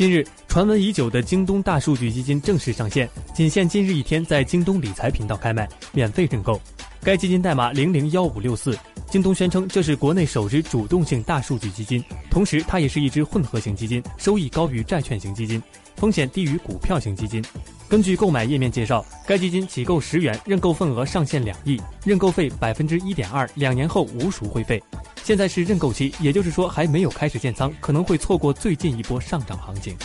近日，传闻已久的京东大数据基金正式上线，仅限今日一天在京东理财频道开卖，免费认购。该基金代码零零幺五六四，京东宣称这是国内首支主动性大数据基金，同时它也是一支混合型基金，收益高于债券型基金，风险低于股票型基金。根据购买页面介绍，该基金起购十元，认购份额上限两亿，认购费百分之一点二，两年后无赎回费。现在是认购期，也就是说还没有开始建仓，可能会错过最近一波上涨行情。